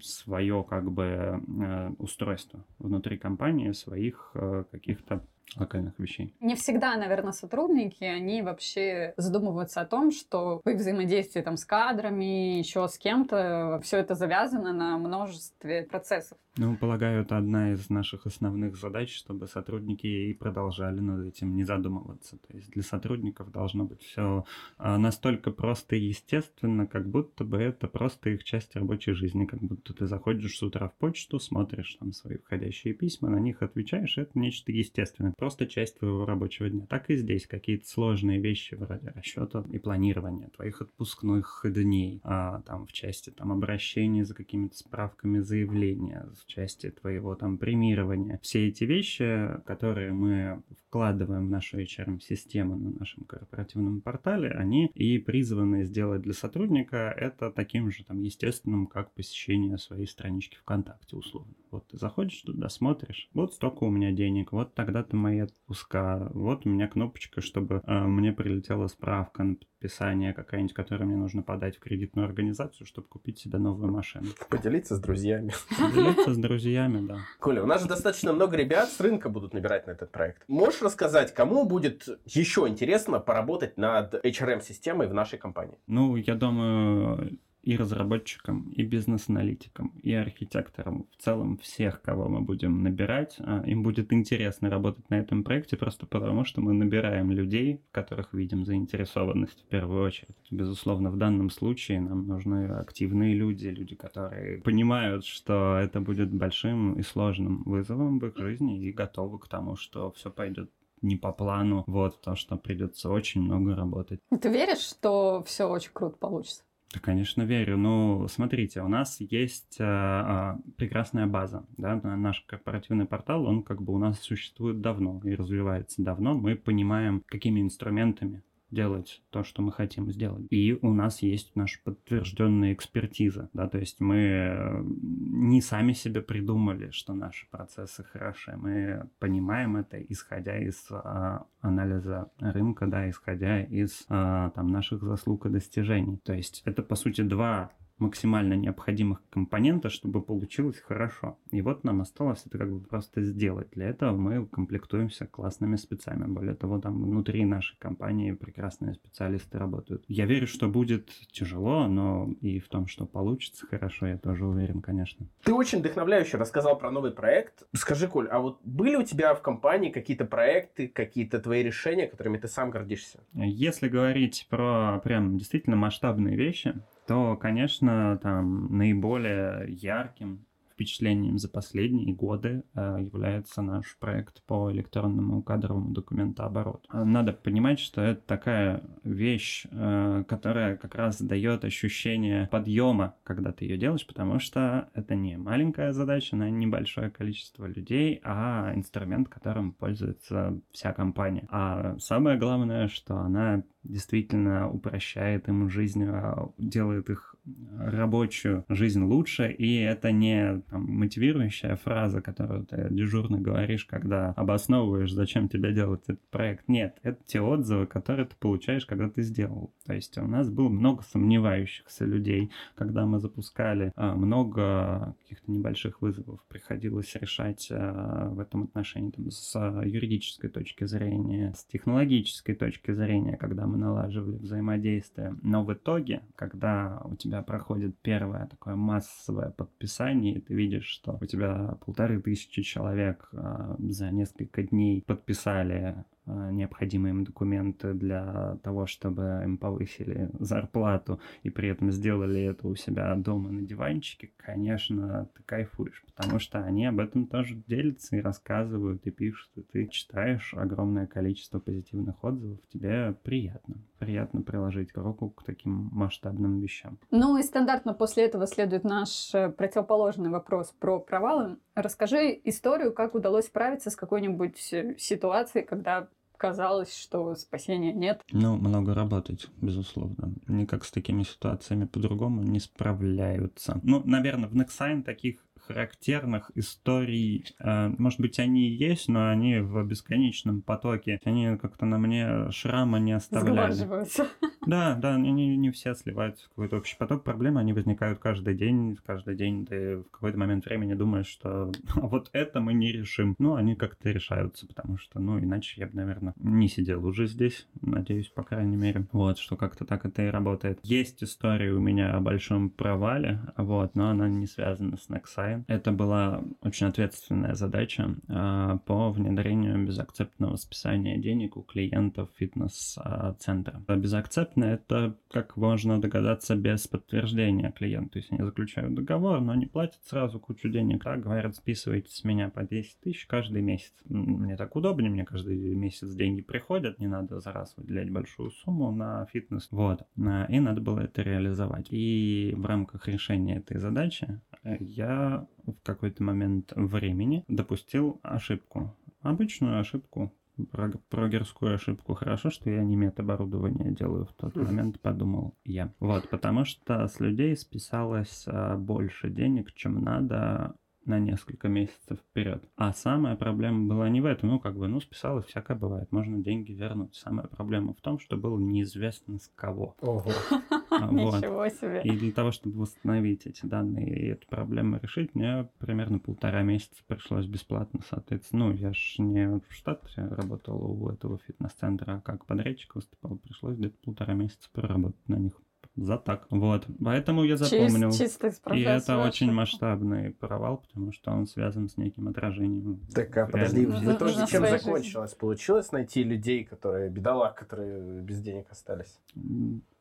свое как бы э, устройство внутри компании своих э, каких-то локальных вещей. Не всегда, наверное, сотрудники, они вообще задумываются о том, что в их взаимодействии там с кадрами, еще с кем-то, все это завязано на множестве процессов. Ну, полагаю, это одна из наших основных задач, чтобы сотрудники и продолжали над этим не задумываться. То есть для сотрудников должно быть все а, настолько просто и естественно, как будто бы это просто их часть рабочей жизни, как будто ты заходишь с утра в почту, смотришь там свои входящие письма, на них отвечаешь, это нечто естественное, просто часть твоего рабочего дня. Так и здесь какие-то сложные вещи вроде расчета и планирования твоих отпускных дней, а, там в части там обращения за какими-то справками заявления, в части твоего там премирования. Все эти вещи, которые мы вкладываем в нашу HRM-систему на нашем корпоративном портале, они и призваны сделать для сотрудника это таким же там естественным, как посещение своей странички ВКонтакте условно. Вот ты заходишь туда, смотришь, вот столько у меня денег, вот тогда-то мои отпуска, вот у меня кнопочка, чтобы э, мне прилетела справка на подписание какая-нибудь, которую мне нужно подать в кредитную организацию, чтобы купить себе новую машину. Поделиться с друзьями. Поделиться с друзьями, да. Коля, у нас же достаточно много ребят с рынка будут набирать на этот проект. Можешь рассказать, кому будет еще интересно поработать над HRM-системой в нашей компании? Ну, я думаю, и разработчикам, и бизнес-аналитикам, и архитекторам, в целом всех, кого мы будем набирать, а, им будет интересно работать на этом проекте просто потому, что мы набираем людей, в которых видим заинтересованность в первую очередь. Безусловно, в данном случае нам нужны активные люди, люди, которые понимают, что это будет большим и сложным вызовом в их жизни и готовы к тому, что все пойдет не по плану, вот, то, что придется очень много работать. Ты веришь, что все очень круто получится? Да, конечно, верю. Ну, смотрите, у нас есть а, а, прекрасная база, да, наш корпоративный портал, он как бы у нас существует давно и развивается давно. Мы понимаем, какими инструментами делать то, что мы хотим сделать. И у нас есть наша подтвержденная экспертиза, да, то есть мы не сами себе придумали, что наши процессы хороши, мы понимаем это, исходя из а, анализа рынка, да, исходя из а, там наших заслуг и достижений. То есть это, по сути, два максимально необходимых компонента, чтобы получилось хорошо. И вот нам осталось это как бы просто сделать. Для этого мы комплектуемся классными спецами. Более того, там внутри нашей компании прекрасные специалисты работают. Я верю, что будет тяжело, но и в том, что получится хорошо, я тоже уверен, конечно. Ты очень вдохновляюще рассказал про новый проект. Скажи, Коль, а вот были у тебя в компании какие-то проекты, какие-то твои решения, которыми ты сам гордишься? Если говорить про прям действительно масштабные вещи, то, конечно, там наиболее ярким впечатлением за последние годы э, является наш проект по электронному кадровому документообороту. Надо понимать, что это такая вещь, э, которая как раз дает ощущение подъема, когда ты ее делаешь, потому что это не маленькая задача на небольшое количество людей, а инструмент, которым пользуется вся компания. А самое главное, что она действительно упрощает им жизнь, делает их рабочую жизнь лучше, и это не там, мотивирующая фраза, которую ты дежурно говоришь, когда обосновываешь, зачем тебе делать этот проект. Нет, это те отзывы, которые ты получаешь, когда ты сделал. То есть у нас было много сомневающихся людей, когда мы запускали а, много каких-то небольших вызовов, приходилось решать а, в этом отношении там, с юридической точки зрения, с технологической точки зрения, когда мы налаживали взаимодействие. Но в итоге, когда у тебя проходит первое такое массовое подписание, и ты видишь, что у тебя полторы тысячи человек а, за несколько дней подписали необходимые им документы для того, чтобы им повысили зарплату и при этом сделали это у себя дома на диванчике, конечно, ты кайфуешь, потому что они об этом тоже делятся и рассказывают, и пишут, и ты читаешь огромное количество позитивных отзывов, тебе приятно. Приятно приложить руку к таким масштабным вещам. Ну и стандартно после этого следует наш э, противоположный вопрос про провалы. Расскажи историю, как удалось справиться с какой-нибудь э, ситуацией, когда казалось, что спасения нет. Ну, много работать, безусловно. Никак с такими ситуациями по-другому не справляются. Ну, наверное, в Nexign таких характерных историй. Э, может быть, они и есть, но они в бесконечном потоке. Они как-то на мне шрама не оставляли. Да, да, они не все сливаются в какой-то общий поток. Проблемы, они возникают каждый день. Каждый день ты в какой-то момент времени думаешь, что вот это мы не решим. Ну, они как-то решаются, потому что, ну, иначе я бы, наверное, не сидел уже здесь. Надеюсь, по крайней мере. Вот, что как-то так это и работает. Есть история у меня о большом провале, вот, но она не связана с Nexai. Это была очень ответственная задача э, по внедрению безакцептного списания денег у клиентов фитнес-центра. Безакцептно это, как можно догадаться, без подтверждения клиента. То есть они заключают договор, но не платят сразу кучу денег, а говорят, списывайте с меня по 10 тысяч каждый месяц. Мне так удобнее, мне каждый месяц деньги приходят, не надо за раз выделять большую сумму на фитнес. Вот. А, и надо было это реализовать. И в рамках решения этой задачи э, я в какой-то момент времени допустил ошибку. Обычную ошибку, прогерскую ошибку. Хорошо, что я не медоборудование делаю в тот момент, подумал я. Вот, потому что с людей списалось а, больше денег, чем надо на несколько месяцев вперед. А самая проблема была не в этом. Ну, как бы, ну, списалось, всякое бывает. Можно деньги вернуть. Самая проблема в том, что было неизвестно с кого. Ого. Вот. Ничего себе. И для того, чтобы восстановить эти данные и эту проблему решить, мне примерно полтора месяца пришлось бесплатно, соответственно. Ну, я ж не в штате работал у этого фитнес-центра, а как подрядчик выступал. Пришлось где-то полтора месяца проработать на них за так. Вот. Поэтому я запомнил. Чис- чисто И это очень масштабный провал, потому что он связан с неким отражением. Так, а подожди, реальности. в итоге на чем закончилось? Получилось найти людей, которые, бедолаг, которые без денег остались?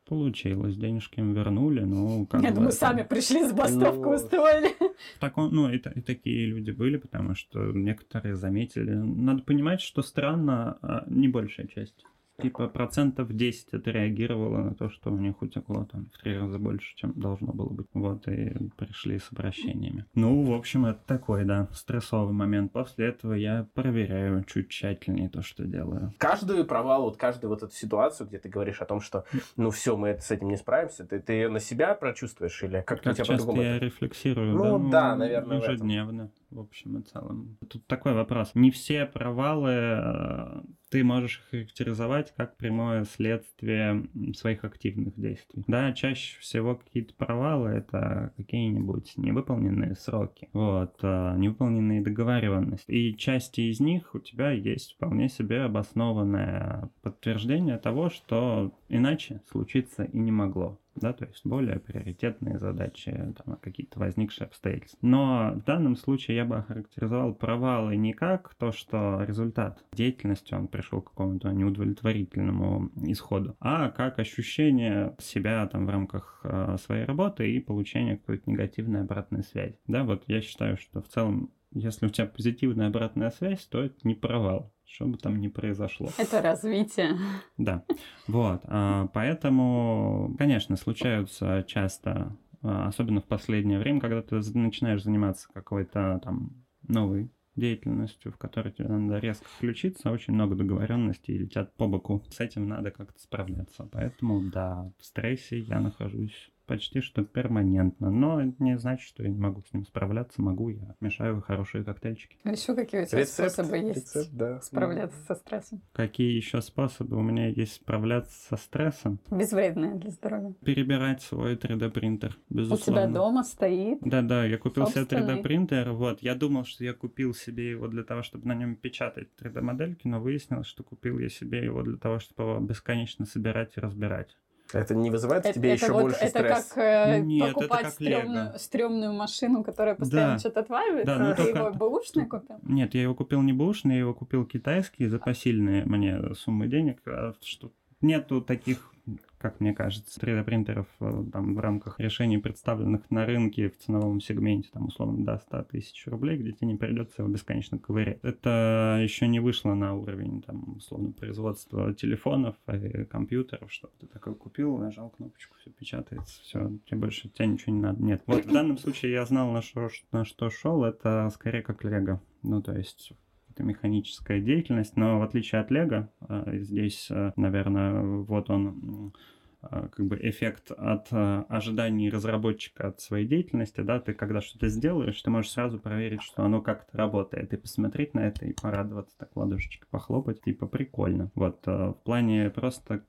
Получилось, денежки им вернули, ну, как Я бы думаю, это- сами пришли забастовку Ну, устроили. В таком, ну, и, и такие люди были, потому что некоторые заметили. Надо понимать, что странно, а, не большая часть. Типа процентов 10 отреагировало на то, что у них утекло там в три раза больше, чем должно было быть. Вот, и пришли с обращениями. Ну, в общем, это такой, да, стрессовый момент. После этого я проверяю чуть тщательнее то, что делаю. Каждый провал, вот каждую вот эту ситуацию, где ты говоришь о том, что ну все, мы с этим не справимся, ты, ты на себя прочувствуешь или как, у тебя часто по-другому я это? рефлексирую, Ну, да, наверное, в этом. ежедневно, в общем и целом. Тут такой вопрос. Не все провалы э, ты можешь характеризовать как прямое следствие своих активных действий. Да, чаще всего какие-то провалы это какие-нибудь невыполненные сроки, вот, э, невыполненные договоренности. И части из них у тебя есть вполне себе обоснованное подтверждение того, что иначе случиться и не могло да, то есть более приоритетные задачи, там, какие-то возникшие обстоятельства. Но в данном случае я бы охарактеризовал провалы не как то, что результат деятельности, он пришел к какому-то неудовлетворительному исходу, а как ощущение себя там в рамках э, своей работы и получение какой-то негативной обратной связи. Да, вот я считаю, что в целом если у тебя позитивная обратная связь, то это не провал, что бы там ни произошло. Это развитие. Да, вот. а, Поэтому, конечно, случаются часто, а, особенно в последнее время, когда ты начинаешь заниматься какой-то там новой деятельностью, в которой тебе надо резко включиться, очень много договоренностей летят по боку. С этим надо как-то справляться. Поэтому, да, в стрессе я нахожусь почти что перманентно. Но это не значит, что я не могу с ним справляться. Могу, я мешаю хорошие коктейльчики. А еще какие у тебя Рецепт, способы есть рецепт, да. справляться со стрессом? Какие еще способы у меня есть справляться со стрессом? Безвредные для здоровья. Перебирать свой 3D принтер, У безусловно. тебя дома стоит. Да-да, я купил себе Собственный. 3D принтер, вот, я думал, что я купил себе его для того, чтобы на нем печатать 3D модельки, но выяснилось, что купил я себе его для того, чтобы его бесконечно собирать и разбирать. Это не вызывает в Это, тебе это еще вот больше это стресс? как э, Нет, это покупать как стрёмную, Лего. стрёмную машину, которая постоянно Да. что-то отваливается. Да, ну Ты только- его бэушный купил? Нет, я его купил не бэушный, я его купил китайский за посильные мне суммы денег, а что нету таких как мне кажется, 3D-принтеров э, там, в рамках решений, представленных на рынке в ценовом сегменте, там, условно, до 100 тысяч рублей, где тебе не придется его бесконечно ковырять. Это еще не вышло на уровень, там, условно, производства телефонов компьютеров, что ты такой купил, нажал кнопочку, все печатается, все, тебе больше, тебе ничего не надо. Нет. Вот в данном случае я знал, на что, на что шел, это скорее как Лего. Ну, то есть это механическая деятельность, но в отличие от Лего, э, здесь, э, наверное, вот он как бы эффект от э, ожиданий разработчика от своей деятельности, да, ты когда что-то сделаешь, ты можешь сразу проверить, что оно как-то работает, и посмотреть на это, и порадоваться, так ладошечкой похлопать, типа прикольно. Вот, э, в плане просто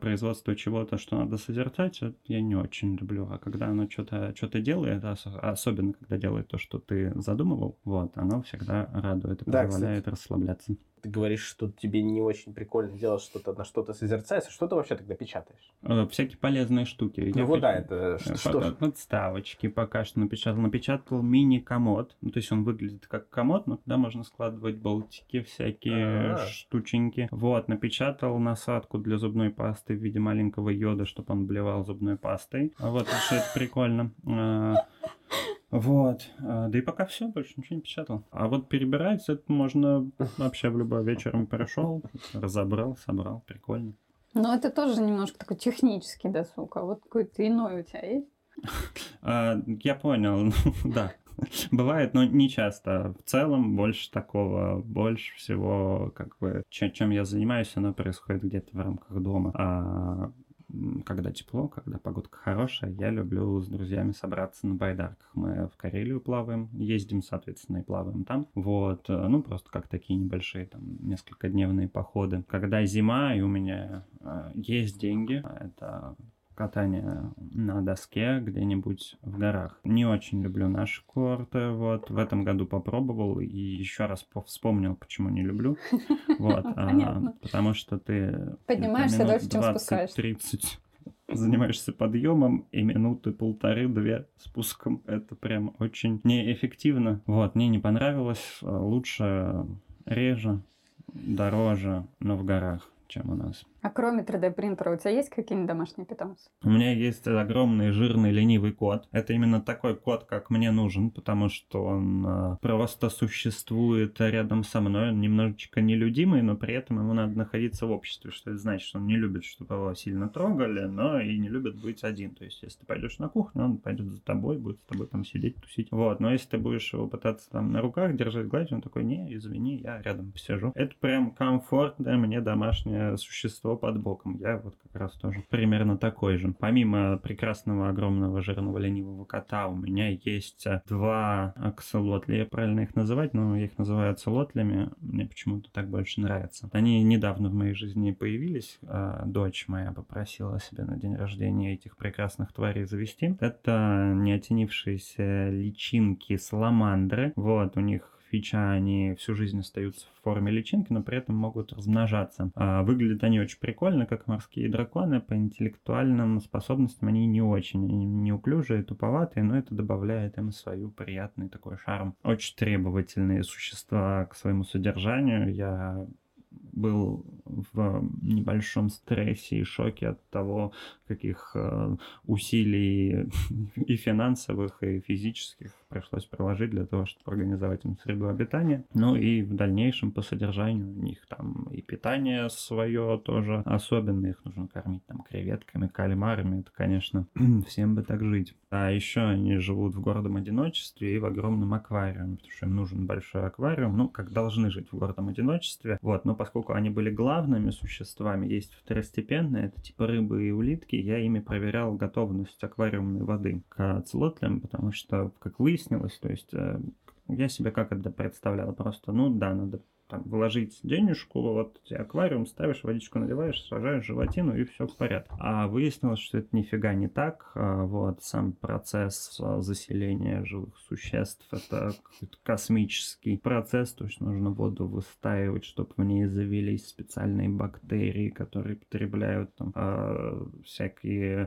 производства чего-то, что надо созерцать, я не очень люблю, а когда оно что-то что делает, ос- особенно когда делает то, что ты задумывал, вот, оно всегда радует и Да, позволяет расслабляться. Ты говоришь, что тебе не очень прикольно делать что-то, на что-то созерцать. а Что ты вообще тогда печатаешь? Э, Всякие полезные штуки. Ну Я вот да, это э, ш- по- что. Подставочки пока что напечатал. Напечатал мини-комод. Ну, то есть он выглядит как комод, но туда можно складывать болтики, всякие А. штученьки. Вот, напечатал насадку для зубной пасты в виде маленького йода, чтобы он блевал зубной пастой. А Вот, что это прикольно. Вот. А, Да и пока все, больше ничего не печатал. А вот перебирать это можно вообще в любой вечером пришел, разобрал, собрал. Прикольно. Но это тоже немножко такой технический досуг. А вот какой-то иной у тебя есть? А, Я понял, ну, да. Бывает, но не часто. В целом больше такого, больше всего, как бы, чем, чем я занимаюсь, оно происходит где-то в рамках дома. А когда тепло, когда погодка хорошая, я люблю с друзьями собраться на байдарках. Мы в Карелию плаваем, ездим, соответственно, и плаваем там. Вот, э, ну, просто как такие небольшие, там, несколько дневные походы. Когда зима, и у меня э, есть деньги, это катание на доске где-нибудь в горах. Не очень люблю наши курорты, вот. В этом году попробовал и еще раз вспомнил, почему не люблю. Вот, а, потому что ты... Поднимаешься дольше, чем спускаешься. 30 занимаешься подъемом и минуты полторы-две спуском. Это прям очень неэффективно. Вот, мне не понравилось. Лучше реже, дороже, но в горах, чем у нас. А кроме 3D принтера у тебя есть какие-нибудь домашние питомцы? У меня есть огромный жирный ленивый кот. Это именно такой кот, как мне нужен, потому что он э, просто существует рядом со мной. Он немножечко нелюдимый, но при этом ему надо находиться в обществе, что это значит, что он не любит, чтобы его сильно трогали, но и не любит быть один. То есть, если ты пойдешь на кухню, он пойдет за тобой, будет с тобой там сидеть, тусить. Вот, но если ты будешь его пытаться там на руках держать, гладить, он такой, не, извини, я рядом посижу. Это прям комфортное мне домашнее существо большинство под боком. Я вот как раз тоже примерно такой же. Помимо прекрасного огромного жирного ленивого кота, у меня есть э, два аксолотля. Я правильно их называть, но я их называю аксолотлями. Мне почему-то так больше нравится. Они недавно в моей жизни появились. А дочь моя попросила себе на день рождения этих прекрасных тварей завести. Это неотенившиеся личинки саламандры. Вот, у них фича, они всю жизнь остаются в форме личинки, но при этом могут размножаться. А, выглядят они очень прикольно, как морские драконы. По интеллектуальным способностям они не очень они неуклюжие, туповатые, но это добавляет им свою приятный такой шарм. Очень требовательные существа к своему содержанию. Я был в небольшом стрессе и шоке от того, каких э, усилий и финансовых, и физических пришлось приложить для того, чтобы организовать им среду обитания. Ну и в дальнейшем по содержанию у них там и питание свое тоже особенное. Их нужно кормить там креветками, кальмарами. Это, конечно, всем бы так жить. А еще они живут в городом одиночестве и в огромном аквариуме, потому что им нужен большой аквариум, ну, как должны жить в городом одиночестве. Вот, но поскольку они были главными существами, есть второстепенные, это типа рыбы и улитки, я ими проверял готовность аквариумной воды к целотлям, потому что, как выяснилось, то есть э, я себе как это представлял, просто, ну да, надо там, вложить денежку, вот тебе аквариум ставишь, водичку наливаешь, сажаешь животину и все в порядке. А выяснилось, что это нифига не так. А, вот сам процесс а, заселения живых существ это космический процесс, то есть нужно воду выстаивать, чтобы в ней завелись специальные бактерии, которые потребляют там, э, всякие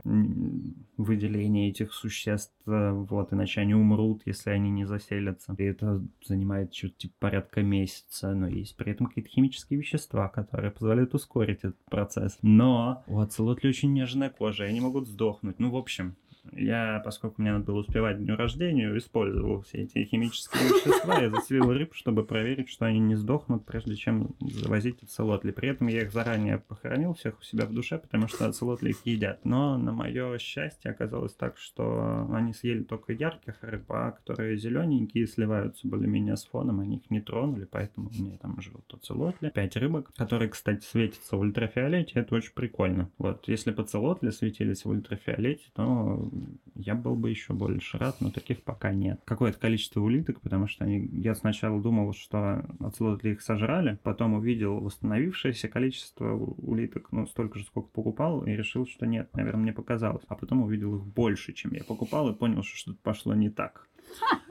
выделения этих существ, вот, иначе они умрут, если они не заселятся. И это занимает что-то типа порядка месяца, но есть при этом какие-то химические вещества, которые позволяют ускорить этот процесс. Но у оцелотли очень нежная кожа, и они могут сдохнуть. Ну, в общем, я, поскольку мне надо было успевать дню рождения, использовал все эти химические вещества, я заселил рыб, чтобы проверить, что они не сдохнут, прежде чем завозить оцелотли. При этом я их заранее похоронил всех у себя в душе, потому что оцелотли их едят. Но на мое счастье оказалось так, что они съели только ярких рыб, а которые зелененькие сливаются более-менее с фоном, они их не тронули, поэтому у меня там живут оцелотли. Пять рыбок, которые, кстати, светятся в ультрафиолете, это очень прикольно. Вот, если бы оцелотли светились в ультрафиолете, то я был бы еще больше рад, но таких пока нет. Какое-то количество улиток, потому что они, я сначала думал, что оцелотли их сожрали, потом увидел восстановившееся количество улиток, ну, столько же, сколько покупал, и решил, что нет, наверное, мне показалось. А потом увидел их больше, чем я покупал, и понял, что что-то пошло не так.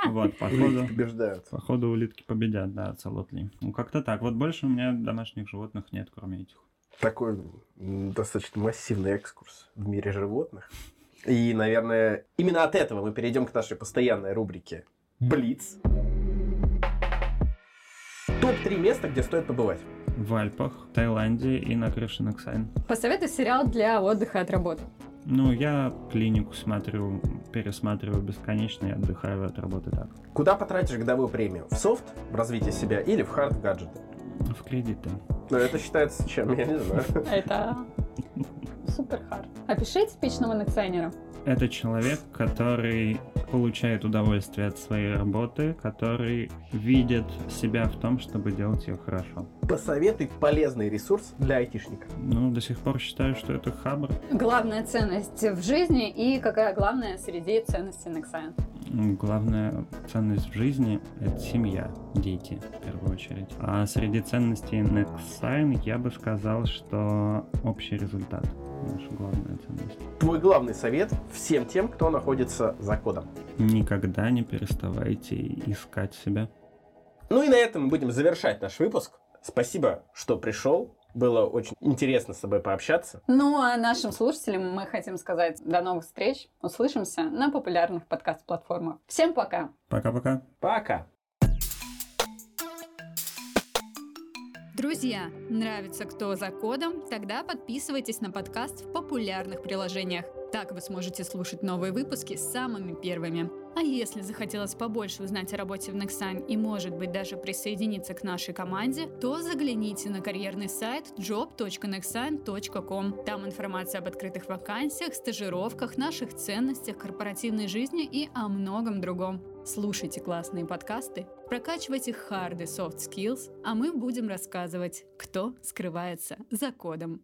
Вот, походу, побеждают. Походу, улитки победят, да, оцелотли. Ну, как-то так. Вот больше у меня домашних животных нет, кроме этих. Такой достаточно массивный экскурс в мире животных. И, наверное, именно от этого мы перейдем к нашей постоянной рубрике Блиц. Топ-3 места, где стоит побывать. В Альпах, Таиланде и на крыше Наксайн. Посоветуй сериал для отдыха от работы. Ну, я клинику смотрю, пересматриваю бесконечно и отдыхаю от работы так. Куда потратишь годовую премию? В софт, в развитие себя или в хард гаджеты? В кредиты. Ну, это считается чем, я не знаю. Это супер хард. Опиши типичного некдизайнера. Это человек, который получает удовольствие от своей работы, который видит себя в том, чтобы делать ее хорошо. Посоветуй полезный ресурс для айтишника. Ну, до сих пор считаю, что это Хабр. Главная ценность в жизни и какая главная среди ценностей Nexign? Главная ценность в жизни — это семья, дети, в первую очередь. А среди ценностей Nexign я бы сказал, что общий результат наша главная ценность. Твой главный совет всем тем, кто находится за кодом. Никогда не переставайте искать себя. Ну и на этом мы будем завершать наш выпуск. Спасибо, что пришел. Было очень интересно с тобой пообщаться. Ну, а нашим слушателям мы хотим сказать до новых встреч. Услышимся на популярных подкаст-платформах. Всем пока! Пока-пока. Пока. Друзья, нравится кто за кодом? Тогда подписывайтесь на подкаст в популярных приложениях. Так вы сможете слушать новые выпуски самыми первыми. А если захотелось побольше узнать о работе в Nexign и, может быть, даже присоединиться к нашей команде, то загляните на карьерный сайт job.nexign.com. Там информация об открытых вакансиях, стажировках, наших ценностях, корпоративной жизни и о многом другом. Слушайте классные подкасты, прокачивайте hard и soft skills, а мы будем рассказывать, кто скрывается за кодом.